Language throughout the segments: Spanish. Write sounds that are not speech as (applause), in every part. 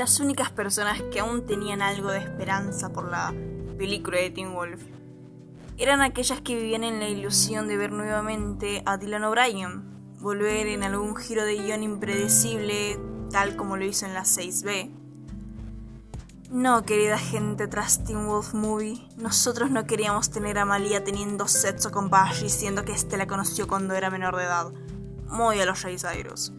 las únicas personas que aún tenían algo de esperanza por la película de Teen Wolf eran aquellas que vivían en la ilusión de ver nuevamente a Dylan O'Brien, volver en algún giro de guion impredecible, tal como lo hizo en la 6B. No, querida gente tras Teen Wolf Movie, nosotros no queríamos tener a Malia teniendo sexo con Bash diciendo que este la conoció cuando era menor de edad. Muy a los Ray Cyrus.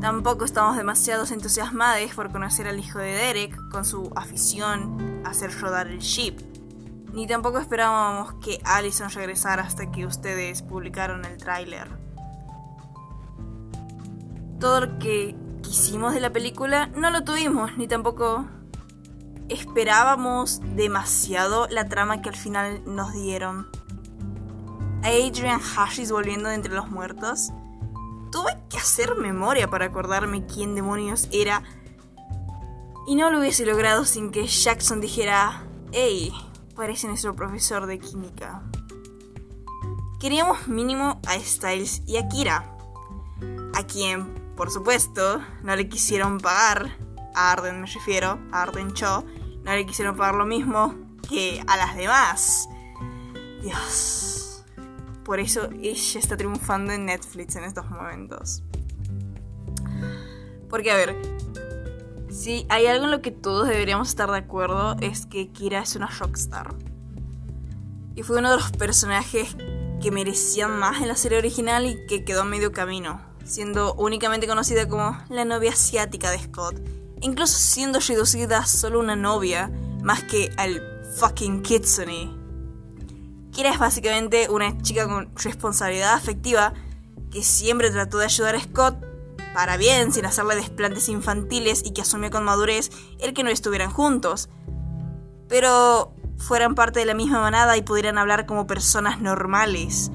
Tampoco estamos demasiado entusiasmados por conocer al hijo de Derek con su afición a hacer rodar el ship. Ni tampoco esperábamos que Allison regresara hasta que ustedes publicaron el tráiler. Todo lo que quisimos de la película no lo tuvimos, ni tampoco esperábamos demasiado la trama que al final nos dieron. Adrian Hashis volviendo de entre los muertos Tuve que hacer memoria para acordarme quién demonios era. Y no lo hubiese logrado sin que Jackson dijera, hey, parece nuestro profesor de química. Queríamos mínimo a Styles y a Kira, a quien, por supuesto, no le quisieron pagar, a Arden me refiero, a Arden Cho, no le quisieron pagar lo mismo que a las demás. Dios. Por eso ella está triunfando en Netflix en estos momentos. Porque, a ver, si hay algo en lo que todos deberíamos estar de acuerdo es que Kira es una rockstar. Y fue uno de los personajes que merecían más en la serie original y que quedó medio camino, siendo únicamente conocida como la novia asiática de Scott, incluso siendo reducida a solo una novia, más que al fucking Kitsune Kira es básicamente una chica con responsabilidad afectiva que siempre trató de ayudar a Scott para bien, sin hacerle desplantes infantiles y que asumió con madurez el que no estuvieran juntos. Pero fueran parte de la misma manada y pudieran hablar como personas normales.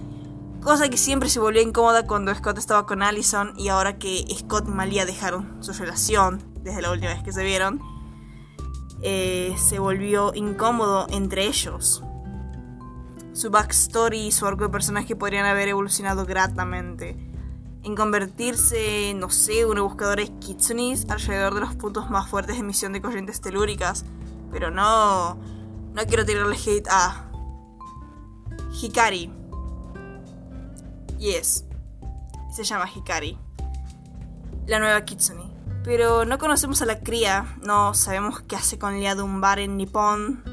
Cosa que siempre se volvió incómoda cuando Scott estaba con Allison y ahora que Scott y Malia dejaron su relación desde la última vez que se vieron, eh, se volvió incómodo entre ellos su backstory y su arco de personaje podrían haber evolucionado gratamente. En convertirse, no sé, una buscadora de kitsunis alrededor de los puntos más fuertes de emisión de corrientes telúricas. Pero no. No quiero tirarle hate a. Hikari. Yes. Se llama Hikari. La nueva Kitsune. Pero no conocemos a la cría, no sabemos qué hace con Lia de un bar en Nippon,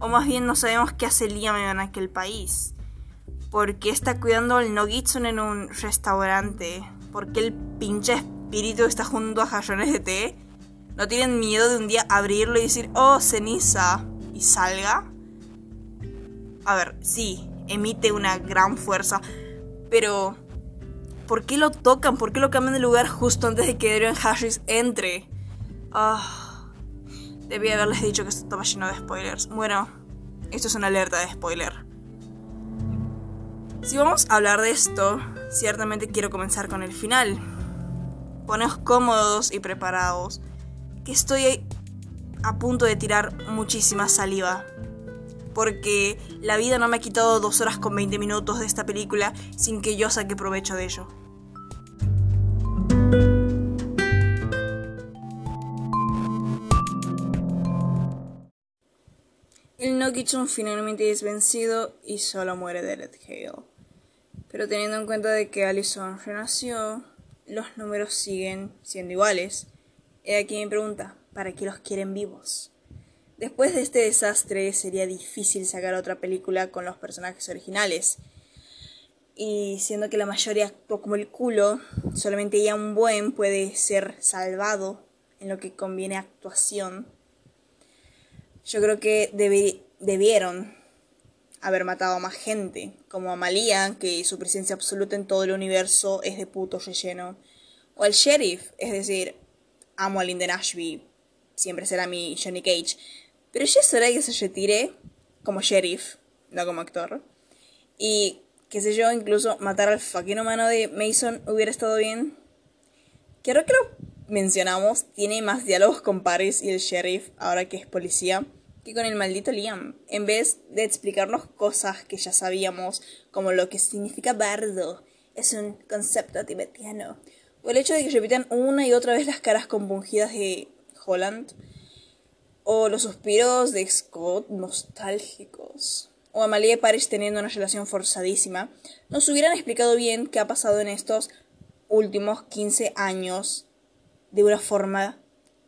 o más bien no sabemos qué hace Liam en aquel país. ¿Por qué está cuidando al Nogitsun en un restaurante? ¿Por qué el pinche espíritu está junto a jarrones de té? ¿No tienen miedo de un día abrirlo y decir, oh, ceniza, y salga? A ver, sí, emite una gran fuerza, pero ¿por qué lo tocan? ¿Por qué lo cambian de lugar justo antes de que Adrian Harris entre? Ah. Debí haberles dicho que esto estaba lleno de spoilers. Bueno, esto es una alerta de spoiler. Si vamos a hablar de esto, ciertamente quiero comenzar con el final. Poneos cómodos y preparados, que estoy a punto de tirar muchísima saliva. Porque la vida no me ha quitado dos horas con 20 minutos de esta película sin que yo saque provecho de ello. El Nokitsun finalmente es vencido y solo muere Derek Hale. Pero teniendo en cuenta de que Allison renació, los números siguen siendo iguales. He aquí mi pregunta, ¿para qué los quieren vivos? Después de este desastre sería difícil sacar otra película con los personajes originales. Y siendo que la mayoría actuó como el culo, solamente ya un buen puede ser salvado en lo que conviene actuación yo creo que debieron haber matado a más gente, como a Malia, que su presencia absoluta en todo el universo es de puto relleno, o al sheriff, es decir, amo a Linden Ashby, siempre será mi Johnny Cage, pero ya será que se retire como sheriff, no como actor, y qué sé yo, incluso matar al fucking humano de Mason hubiera estado bien. Creo que lo mencionamos, tiene más diálogos con Paris y el sheriff, ahora que es policía, que con el maldito Liam. En vez de explicarnos cosas que ya sabíamos, como lo que significa bardo, es un concepto tibetiano. O el hecho de que repitan una y otra vez las caras compungidas de Holland. O los suspiros de Scott nostálgicos. O Amalia y Paris teniendo una relación forzadísima. Nos hubieran explicado bien qué ha pasado en estos últimos 15 años de una forma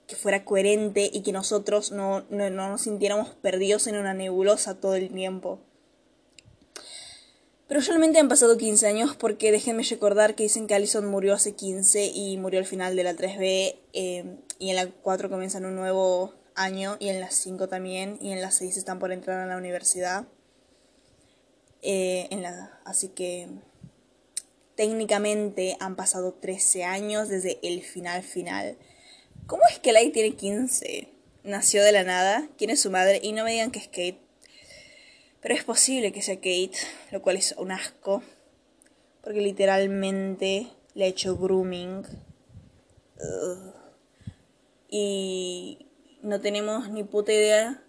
que fuera coherente y que nosotros no, no, nos sintiéramos perdidos en una nebulosa todo el tiempo. Pero solamente han pasado 15 años porque déjenme recordar que dicen que Allison murió hace 15 y murió al final de la 3B eh, y en la 4 comienzan un nuevo año y en la 5 también y en la 6 están por entrar a la universidad. Eh, en la, así que técnicamente han pasado 13 años desde el final final. ¿Cómo es que Light tiene 15? Nació de la nada, quién es su madre y no me digan que es Kate. Pero es posible que sea Kate, lo cual es un asco. Porque literalmente le ha hecho grooming. Y no tenemos ni puta idea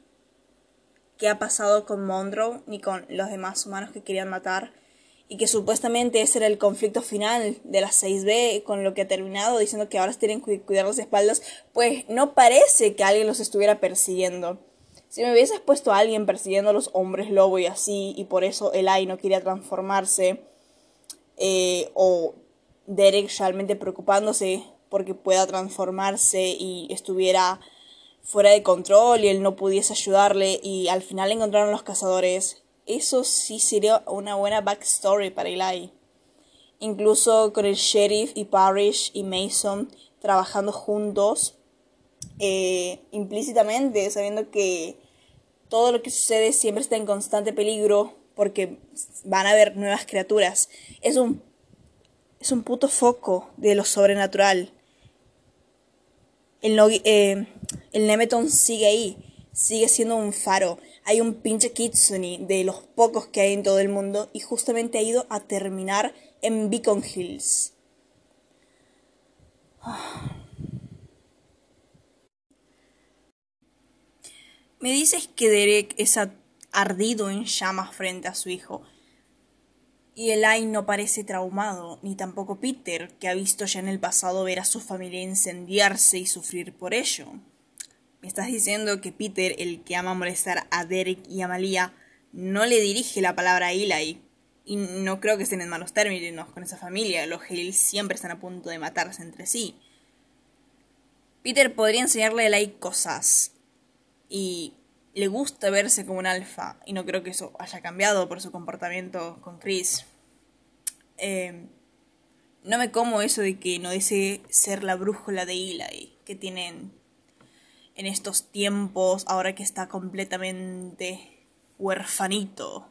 qué ha pasado con Monroe ni con los demás humanos que querían matar y que supuestamente ese era el conflicto final de la 6B con lo que ha terminado diciendo que ahora tienen que cuidar las espaldas, pues no parece que alguien los estuviera persiguiendo. Si me hubieses puesto a alguien persiguiendo a los hombres lobo y así, y por eso Eli no quería transformarse, eh, o Derek realmente preocupándose porque pueda transformarse y estuviera fuera de control y él no pudiese ayudarle y al final encontraron los cazadores, eso sí sería una buena backstory para Eli. Incluso con el sheriff y Parrish y Mason trabajando juntos eh, implícitamente, sabiendo que todo lo que sucede siempre está en constante peligro porque van a haber nuevas criaturas. Es un, es un puto foco de lo sobrenatural. El, eh, el Nemeton sigue ahí, sigue siendo un faro hay un pinche Kitsune de los pocos que hay en todo el mundo y justamente ha ido a terminar en Beacon Hills. (sighs) Me dices que Derek es ardido en llamas frente a su hijo. Y Eli no parece traumado, ni tampoco Peter, que ha visto ya en el pasado ver a su familia incendiarse y sufrir por ello. Me estás diciendo que Peter, el que ama molestar a Derek y a Malia, no le dirige la palabra a Eli. Y no creo que estén en malos términos con esa familia. Los Hale siempre están a punto de matarse entre sí. Peter podría enseñarle a Eli cosas. Y le gusta verse como un alfa. Y no creo que eso haya cambiado por su comportamiento con Chris. Eh, no me como eso de que no desee ser la brújula de Eli que tienen en estos tiempos, ahora que está completamente huerfanito.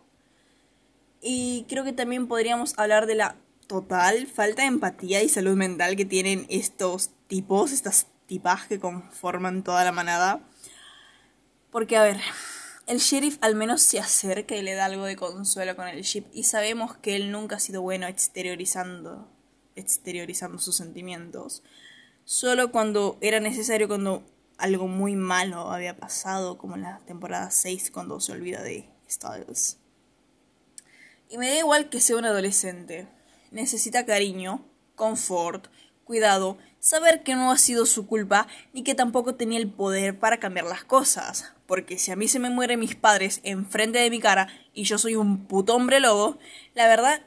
Y creo que también podríamos hablar de la total falta de empatía y salud mental que tienen estos tipos, estas tipas que conforman toda la manada. Porque, a ver, el sheriff al menos se acerca y le da algo de consuelo con el ship y sabemos que él nunca ha sido bueno exteriorizando, exteriorizando sus sentimientos. Solo cuando era necesario, cuando algo muy malo había pasado, como en la temporada 6 cuando se olvida de Styles. Y me da igual que sea un adolescente. Necesita cariño, confort, cuidado, saber que no ha sido su culpa ni que tampoco tenía el poder para cambiar las cosas. Porque si a mí se me mueren mis padres enfrente de mi cara y yo soy un puto hombre lobo, la verdad,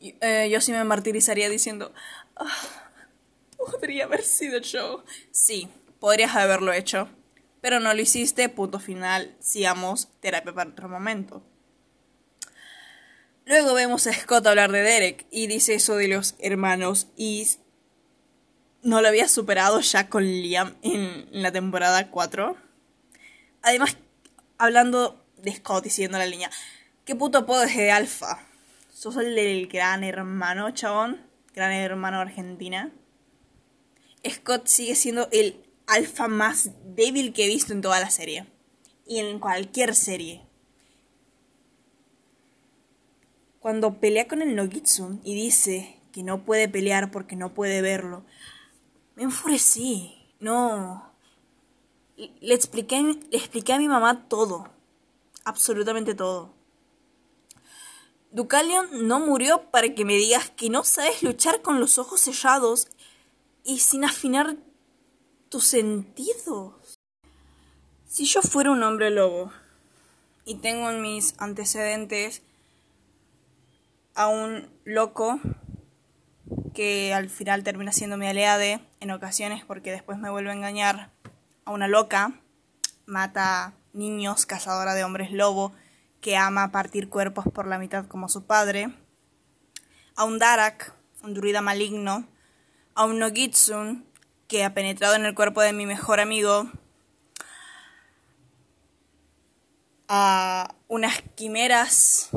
eh, yo sí me martirizaría diciendo, ah, podría haber sido yo. Sí, podrías haberlo hecho, pero no lo hiciste, punto final, sigamos terapia para otro momento. Luego vemos a Scott hablar de Derek y dice eso de los hermanos y no lo había superado ya con Liam en, la temporada 4. Además, hablando de Scott y siguiendo la línea, ¿qué puto apodo es de Alfa? ¿Sos el del gran hermano, chabón? Gran hermano Argentina. Scott sigue siendo el alfa más débil que he visto en toda la serie. Y en cualquier serie. Cuando pelea con el Nogitsu y dice que no puede pelear porque no puede verlo, Me enfurecí. No. Le expliqué, le expliqué a mi mamá todo. Absolutamente todo. Ducalion no murió para que me digas que no sabes luchar con los ojos sellados y sin afinar tus sentidos. Si yo fuera un hombre lobo y tengo en mis antecedentes a un loco que al final termina siendo mi aliade en ocasiones porque después me vuelve a engañar a una loca, mata niños, cazadora de hombres lobo, que ama partir cuerpos por la mitad como su padre, a un Darak, un druida maligno, a un Nogitsun, que ha penetrado en el cuerpo de mi mejor amigo, a unas quimeras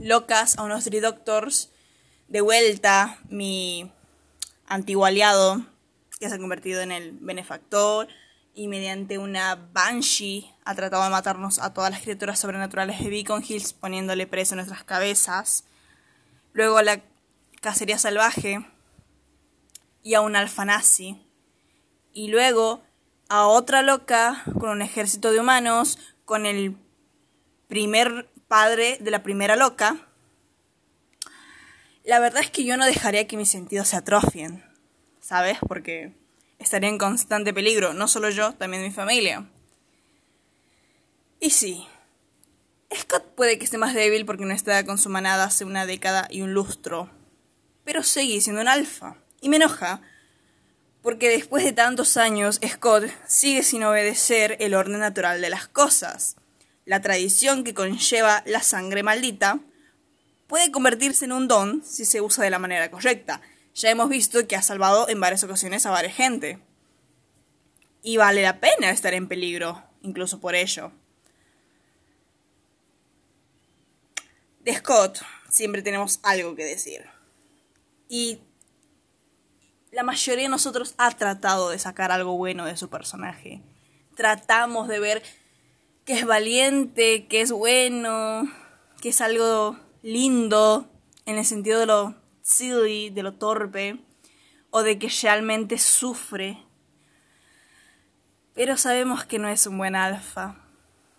locas, a unos Tridoctors, de vuelta mi antiguo aliado, que se ha convertido en el benefactor, y mediante una Banshee ha tratado de matarnos a todas las criaturas sobrenaturales de Beacon Hills poniéndole preso en nuestras cabezas. Luego a la cacería salvaje y a un alfanazi. Y luego a otra loca con un ejército de humanos, con el primer padre de la primera loca. La verdad es que yo no dejaría que mis sentidos se atrofien, ¿sabes? Porque estaría en constante peligro, no solo yo, también mi familia. Y sí, Scott puede que esté más débil porque no está con su manada hace una década y un lustro, pero sigue siendo un alfa. Y me enoja, porque después de tantos años, Scott sigue sin obedecer el orden natural de las cosas. La tradición que conlleva la sangre maldita puede convertirse en un don si se usa de la manera correcta, ya hemos visto que ha salvado en varias ocasiones a varias gente. Y vale la pena estar en peligro, incluso por ello. De Scott siempre tenemos algo que decir. Y la mayoría de nosotros ha tratado de sacar algo bueno de su personaje. Tratamos de ver que es valiente, que es bueno, que es algo lindo, en el sentido de lo silly, de lo torpe, o de que realmente sufre. Pero sabemos que no es un buen alfa,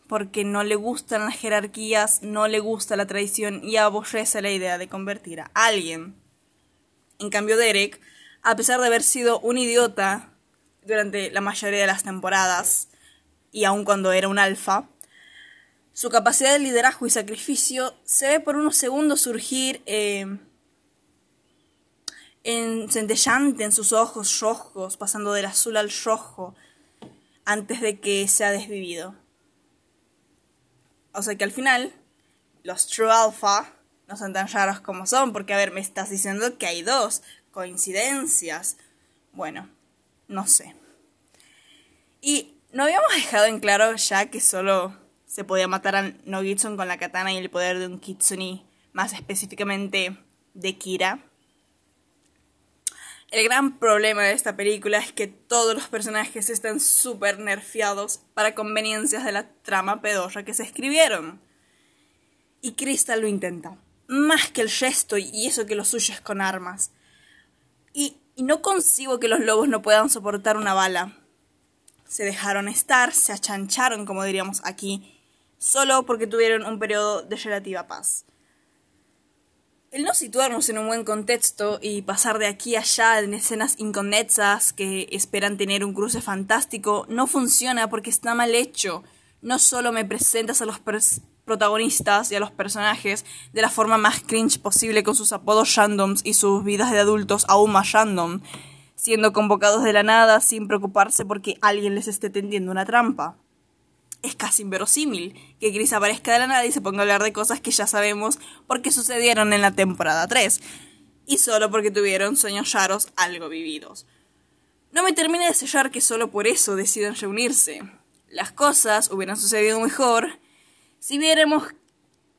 porque no le gustan las jerarquías, no le gusta la tradición y aborrece la idea de convertir a alguien. En cambio, Derek, a pesar de haber sido un idiota durante la mayoría de las temporadas, y aun cuando era un alfa, su capacidad de liderazgo y sacrificio se ve por unos segundos surgir eh, en, centellante en sus ojos rojos, pasando del azul al rojo, antes de que sea desvivido. O sea que al final, los True Alpha no son tan raros como son, porque a ver, me estás diciendo que hay dos coincidencias. Bueno, no sé. Y no habíamos (laughs) dejado en claro ya que solo se podía matar a Nogitsun con la katana y el poder de un Kitsuni, más específicamente de Kira. El gran problema de esta película es que todos los personajes están súper nerfeados para conveniencias de la trama pedorra que se escribieron. Y Crystal lo intenta. Más que el gesto y eso que lo suyo es con armas. Y, no consigo que los lobos no puedan soportar una bala. Se dejaron estar, se achancharon, como diríamos aquí, solo porque tuvieron un periodo de relativa paz. El no situarnos en un buen contexto y pasar de aquí a allá en escenas inconexas que esperan tener un cruce fantástico no funciona porque está mal hecho. No solo me presentas a los protagonistas y a los personajes de la forma más cringe posible con sus apodos randoms y sus vidas de adultos aún más random, siendo convocados de la nada sin preocuparse porque alguien les esté tendiendo una trampa es casi inverosímil que Chris aparezca de la nada y se ponga a hablar de cosas que ya sabemos porque sucedieron en la temporada 3, y solo porque tuvieron sueños raros algo vividos. No me termina de sellar que solo por eso deciden reunirse. Las cosas hubieran sucedido mejor si viéramos,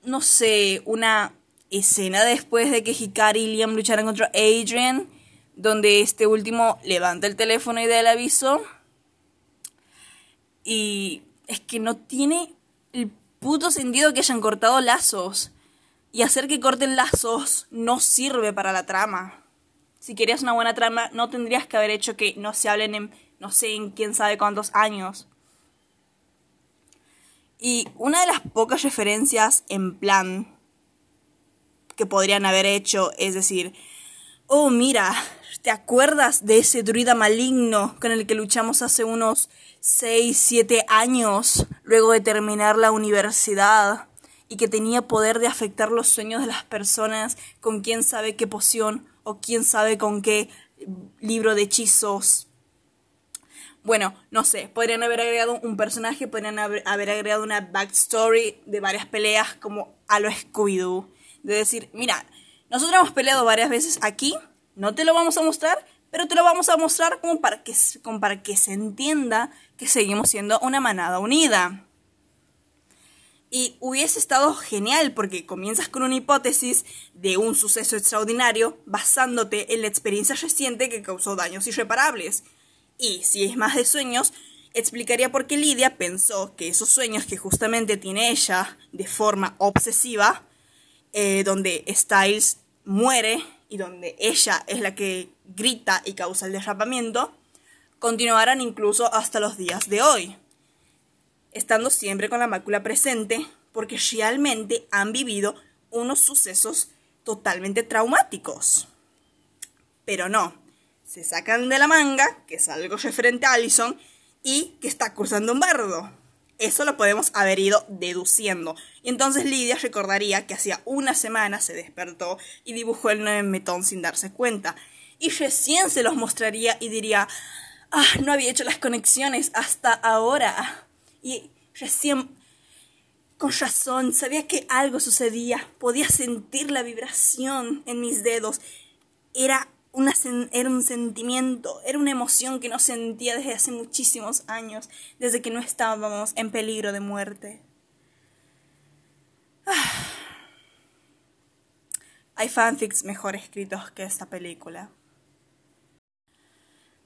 no sé, una escena después de que Hikari y Liam lucharan contra Adrian, donde este último levanta el teléfono y da el aviso. Y es que no tiene el puto sentido que hayan cortado lazos. Y hacer que corten lazos no sirve para la trama. Si querías una buena trama, no tendrías que haber hecho que no se hablen en, no sé, en quién sabe cuántos años. Y una de las pocas referencias en plan que podrían haber hecho es decir, oh mira, ¿te acuerdas de ese druida maligno con el que luchamos hace unos 6, 7 años luego de terminar la universidad? y que tenía poder de afectar los sueños de las personas con quién sabe qué poción o quién sabe con qué libro de hechizos. Bueno, no sé, podrían haber agregado un personaje, podrían haber, agregado una backstory de varias peleas como a lo Scooby-Doo. De decir, mira, nosotros hemos peleado varias veces aquí, no te lo vamos a mostrar, pero te lo vamos a mostrar como para que, como para que se entienda que seguimos siendo una manada unida. Y hubiese estado genial porque comienzas con una hipótesis de un suceso extraordinario basándote en la experiencia reciente que causó daños irreparables. Y si es más de sueños, explicaría por qué Lidia pensó que esos sueños que justamente tiene ella de forma obsesiva, eh, donde Styles muere y donde ella es la que grita y causa el derrapamiento, continuarán incluso hasta los días de hoy estando siempre con la mácula presente, porque realmente han vivido unos sucesos totalmente traumáticos. Pero no, se sacan de la manga que es algo referente a Allison y que está cruzando un bardo. Eso lo podemos haber ido deduciendo. Y entonces Lidia recordaría que hacía una semana se despertó y dibujó el nueve metón sin darse cuenta. Y recién se los mostraría y diría, ah, no había hecho las conexiones hasta ahora. Y recién, con razón, sabía que algo sucedía. Podía sentir la vibración en mis dedos. Era, era un sentimiento, era una emoción que no sentía desde hace muchísimos años, desde que no estábamos en peligro de muerte. Ah. Hay fanfics mejor escritos que esta película.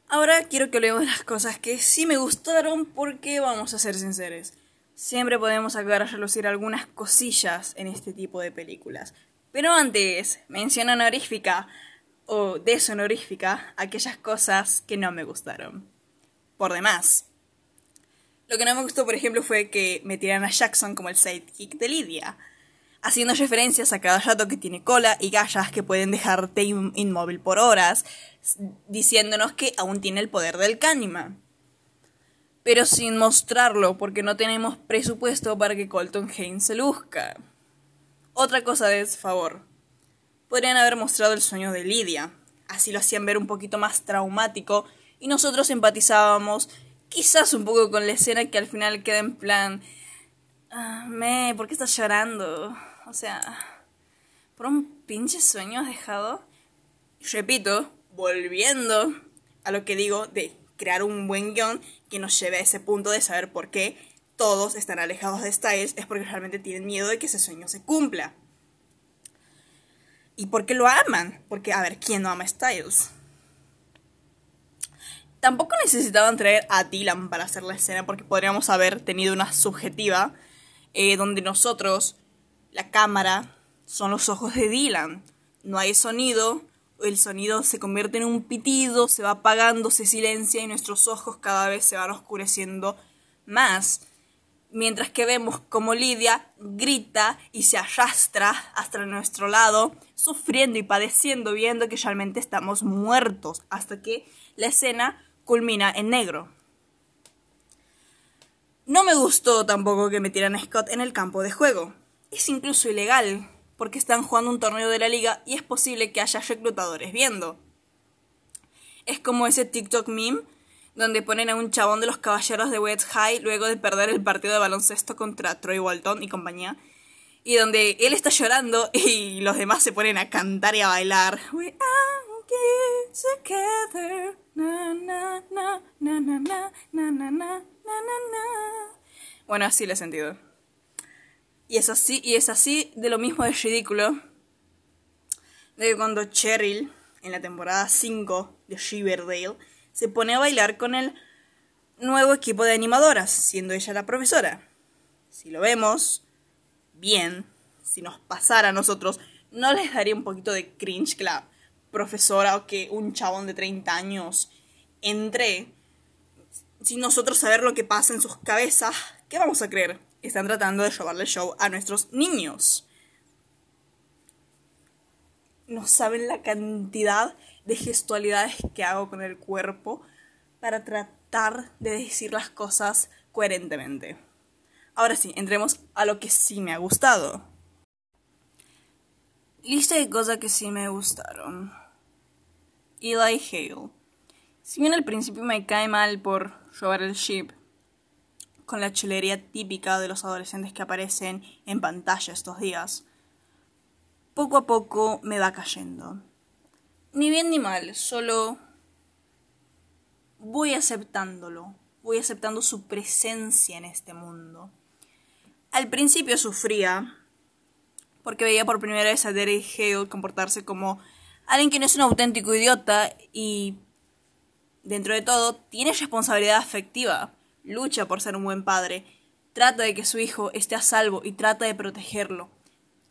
Ahora quiero que hablemos de las cosas que sí me gustaron porque vamos a ser sinceros. Siempre podemos sacar a relucir algunas cosillas en este tipo de películas. Pero antes, mención honorífica o deshonorífica aquellas cosas que no me gustaron. Por demás. Lo que no me gustó, por ejemplo, fue que metieran a Jackson como el sidekick de Lidia, haciendo referencias a cada rato que tiene cola y gallas que pueden dejarte inmóvil por horas, diciéndonos que aún tiene el poder del Candyman. Pero sin mostrarlo, porque no tenemos presupuesto para que Colton Haynes se luzca. Otra cosa de favor. Podrían haber mostrado el sueño de Lidia. Así lo hacían ver un poquito más traumático y nosotros empatizábamos quizás un poco con la escena que al final queda en plan... Ah, me, ¿por qué estás llorando? O sea, por un pinche sueño has dejado. repito, volviendo a lo que digo de crear un buen guion que nos lleve a ese punto de saber por qué todos están alejados de Styles, es porque realmente tienen miedo de que ese sueño se cumpla. ¿Y por qué lo aman? Porque, a ver, ¿quién no ama Styles? Tampoco necesitaban traer a Dylan para hacer la escena porque podríamos haber tenido una subjetiva eh, donde nosotros, la cámara, son los ojos de Dylan. No hay sonido, el sonido se convierte en un pitido, se va apagando, se silencia y nuestros ojos cada vez se van oscureciendo más. Mientras que vemos como Lidia grita y se arrastra hasta nuestro lado, sufriendo y padeciendo, viendo que realmente estamos muertos, hasta que la escena culmina en negro. No me gustó tampoco que metieran a Scott en el campo de juego. Es incluso ilegal porque están jugando un torneo de la liga y es posible que haya reclutadores viendo. Es como ese TikTok meme donde ponen a un chabón de los caballeros de West High luego de perder el partido de baloncesto contra Troy Walton y compañía. Y donde él está llorando y los demás se ponen a cantar y a bailar. Bueno, así le he sentido. Y es así, y es así de lo mismo de ridículo. De cuando Cheryl, en la temporada 5 de Riverdale, se pone a bailar con el nuevo equipo de animadoras, siendo ella la profesora. Si lo vemos bien, si nos pasara a nosotros, no les daría un poquito de cringe, claro. profesora o que un chabón de 30 años entre sin nosotros saber lo que pasa en sus cabezas, ¿qué vamos a creer? Están tratando de llevarle show a nuestros niños. No saben la cantidad de gestualidades que hago con el cuerpo para tratar de decir las cosas coherentemente. Ahora sí, entremos a lo que sí me ha gustado. Lista de cosas que sí me gustaron. Eli Hale. Si bien al principio me cae mal por robar el ship, con la chulería típica de los adolescentes que aparecen en pantalla estos días, poco a poco me va cayendo. Ni bien ni mal, solo voy aceptándolo, voy aceptando su presencia en este mundo. Al principio sufría porque veía por primera vez a Derek Hale comportarse como alguien que no es un auténtico idiota y, dentro de todo, tiene responsabilidad afectiva, lucha por ser un buen padre, trata de que su hijo esté a salvo y trata de protegerlo,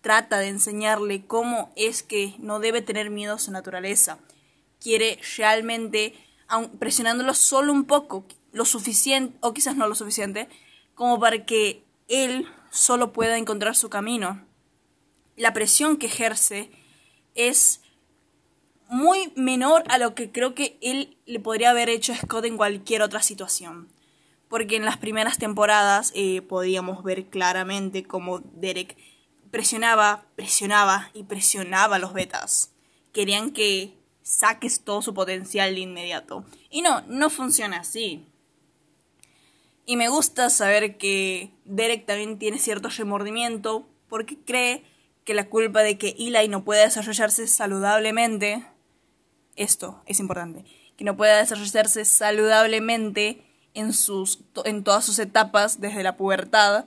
trata de enseñarle cómo es que no debe tener miedo a su naturaleza, quiere realmente, presionándolo solo un poco, lo suficiente, o quizás no lo suficiente, como para que él solo pueda encontrar su camino la presión que ejerce es muy menor a lo que creo que él le podría haber hecho a Scott en cualquier otra situación. Porque en las primeras temporadas eh, podíamos ver claramente cómo Derek presionaba, presionaba y presionaba a los betas. Querían que saques todo su potencial de inmediato. Y no, no funciona así. Y me gusta saber que Derek también tiene cierto remordimiento porque cree que la culpa de que Eli no pueda desarrollarse saludablemente, esto es importante, que no pueda desarrollarse saludablemente en, sus, en todas sus etapas desde la pubertad,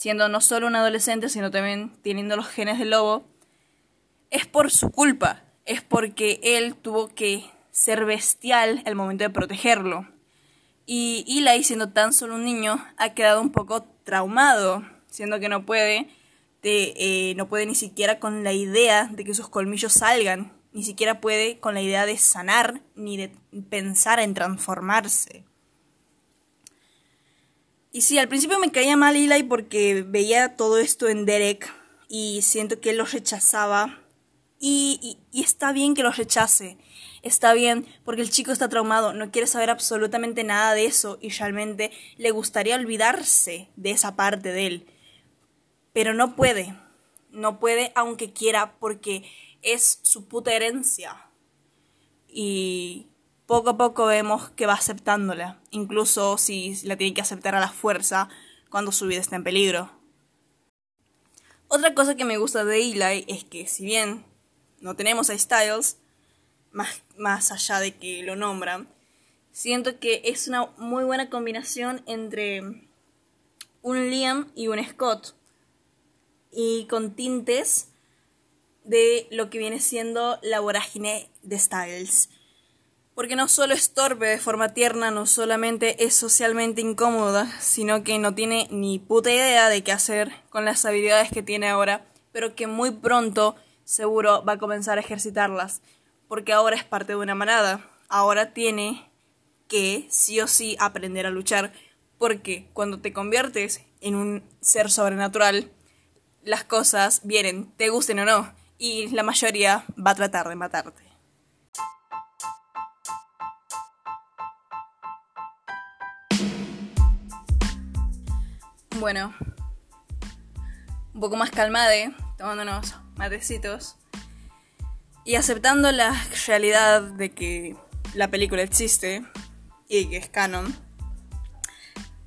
siendo no solo un adolescente, sino también teniendo los genes del lobo, es por su culpa, es porque él tuvo que ser bestial al momento de protegerlo. Y Eli, siendo tan solo un niño, ha quedado un poco traumado, siendo que no puede eh, no puede ni siquiera con la idea de que sus colmillos salgan, ni siquiera puede con la idea de sanar, ni de pensar en transformarse. Y sí, al principio me caía mal Eli porque veía todo esto en Derek y siento que él lo rechazaba. Y, y, está bien que lo rechace. Está bien porque el chico está traumado, no quiere saber absolutamente nada de eso y realmente le gustaría olvidarse de esa parte de él pero no puede, no puede aunque quiera porque es su puta herencia. Y poco a poco vemos que va aceptándola, incluso si la tiene que aceptar a la fuerza cuando su vida está en peligro. Otra cosa que me gusta de Eli es que si bien no tenemos a Styles, más, más allá de que lo nombran, siento que es una muy buena combinación entre un Liam y un Scott y con tintes de lo que viene siendo la vorágine de Styles. Porque no solo es torpe de forma tierna, no solamente es socialmente incómoda, sino que no tiene ni puta idea de qué hacer con las habilidades que tiene ahora, pero que muy pronto seguro va a comenzar a ejercitarlas, porque ahora es parte de una manada, ahora tiene que sí o sí aprender a luchar, porque cuando te conviertes en un ser sobrenatural, las cosas vienen, te gusten o no, y la mayoría va a tratar de matarte. Bueno, un poco más calmade, tomándonos matecitos y aceptando la realidad de que la película existe y que es canon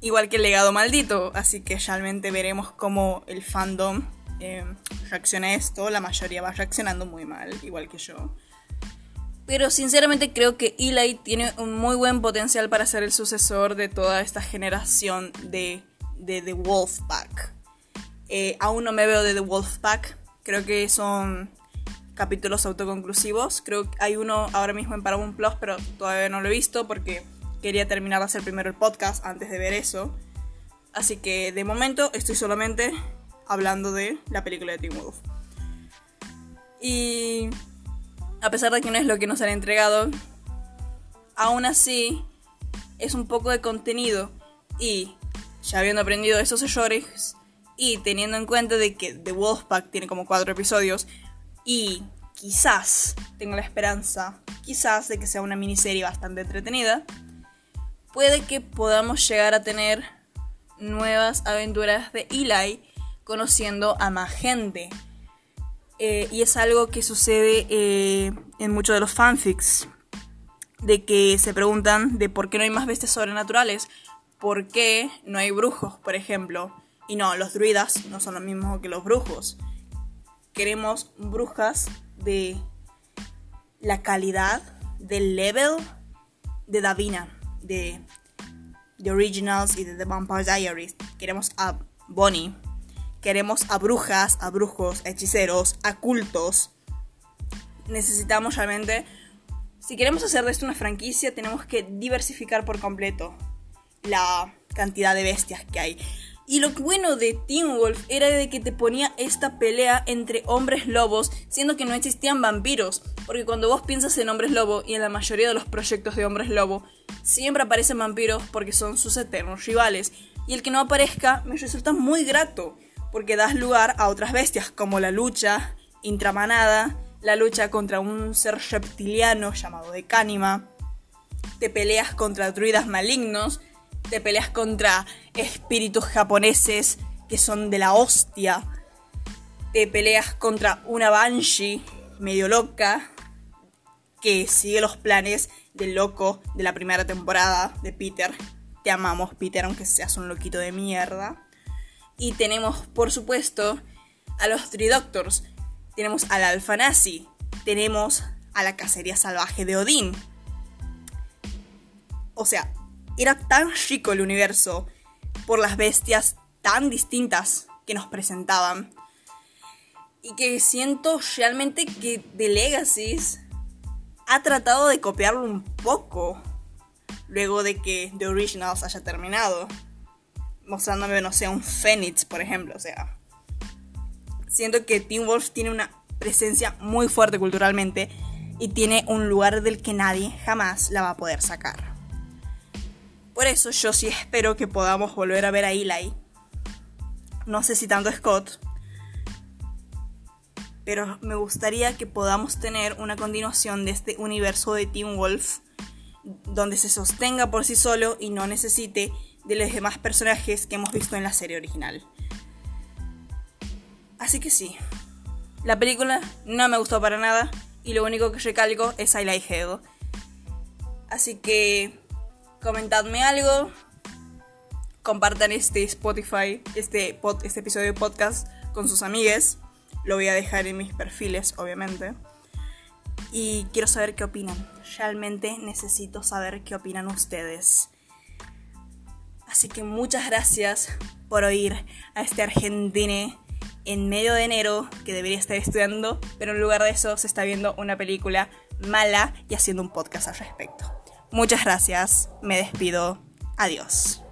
igual que el legado maldito, así que realmente veremos cómo el fandom eh, reacciona a esto, la mayoría va reaccionando muy mal, igual que yo. Pero sinceramente creo que Eli tiene un muy buen potencial para ser el sucesor de toda esta generación de, de The Wolfpack. Eh, aún no me veo de The Wolfpack, creo que son capítulos autoconclusivos. Creo que hay uno ahora mismo en Paramount Plus, pero todavía no lo he visto porque quería terminar de hacer primero el podcast antes de ver eso. Así que de momento estoy solamente hablando de la película de Teen Wolf. Y a pesar de que no es lo que nos han entregado, aún así es un poco de contenido y ya habiendo aprendido esos errores y teniendo en cuenta de que The Wolfpack tiene como cuatro episodios y quizás tengo la esperanza, quizás de que sea una miniserie bastante entretenida, puede que podamos llegar a tener nuevas aventuras de Eli conociendo a más gente. Eh, y es algo que sucede eh, en muchos de los fanfics. De que se preguntan de por qué no hay más bestias sobrenaturales. ¿Por qué no hay brujos, por ejemplo? Y no, los druidas no son lo mismo que los brujos. Queremos brujas de la calidad, del level de Davina, de The Originals y de The Vampire Diaries. Queremos a Bonnie. Queremos a brujas, a brujos, a hechiceros, a cultos. Necesitamos realmente... Si queremos hacer de esto una franquicia, tenemos que diversificar por completo la cantidad de bestias que hay. Y lo bueno de Teen Wolf era de que te ponía esta pelea entre hombres lobos, siendo que no existían vampiros. Porque cuando vos piensas en hombres lobo y en la mayoría de los proyectos de hombres lobo, siempre aparecen vampiros porque son sus eternos rivales. Y el que no aparezca me resulta muy grato, porque das lugar a otras bestias, como la lucha intramanada, la lucha contra un ser reptiliano llamado Decánima, te peleas contra druidas malignos, te peleas contra espíritus japoneses que son de la hostia, te peleas contra una Banshee medio loca que sigue los planes del loco de la primera temporada de Peter. Te amamos, Peter, aunque seas un loquito de mierda. Y tenemos, por supuesto, a los Three Doctors. Tenemos al Alfa Nazi. Tenemos a la cacería salvaje de Odín. O sea, era tan rico el universo por las bestias tan distintas que nos presentaban. Y que siento realmente que The Legacies ha tratado de copiarlo un poco. Luego de que The Originals haya terminado. Mostrándome, no sé, un Phoenix, por ejemplo. O sea. Siento que Teen Wolf tiene una presencia muy fuerte culturalmente. Y tiene un lugar del que nadie jamás la va a poder sacar. Por eso yo sí espero que podamos volver a ver a Eli. No sé si tanto Scott. Pero me gustaría que podamos tener una continuación de este universo de Team Wolf. Donde se sostenga por sí solo y no necesite de los demás personajes que hemos visto en la serie original. Así que sí. La película no me gustó para nada. Y lo único que recalco es Eli Head. Así que comentadme algo, compartan este Spotify, este, este episodio de podcast con sus amigues. Lo voy a dejar en mis perfiles, obviamente. Y quiero saber qué opinan. Realmente necesito saber qué opinan ustedes. Así que muchas gracias por oír a este argentine en medio de enero que debería estar estudiando, pero en lugar de eso se está viendo una película mala y haciendo un podcast al respecto. Muchas gracias, me despido, adiós.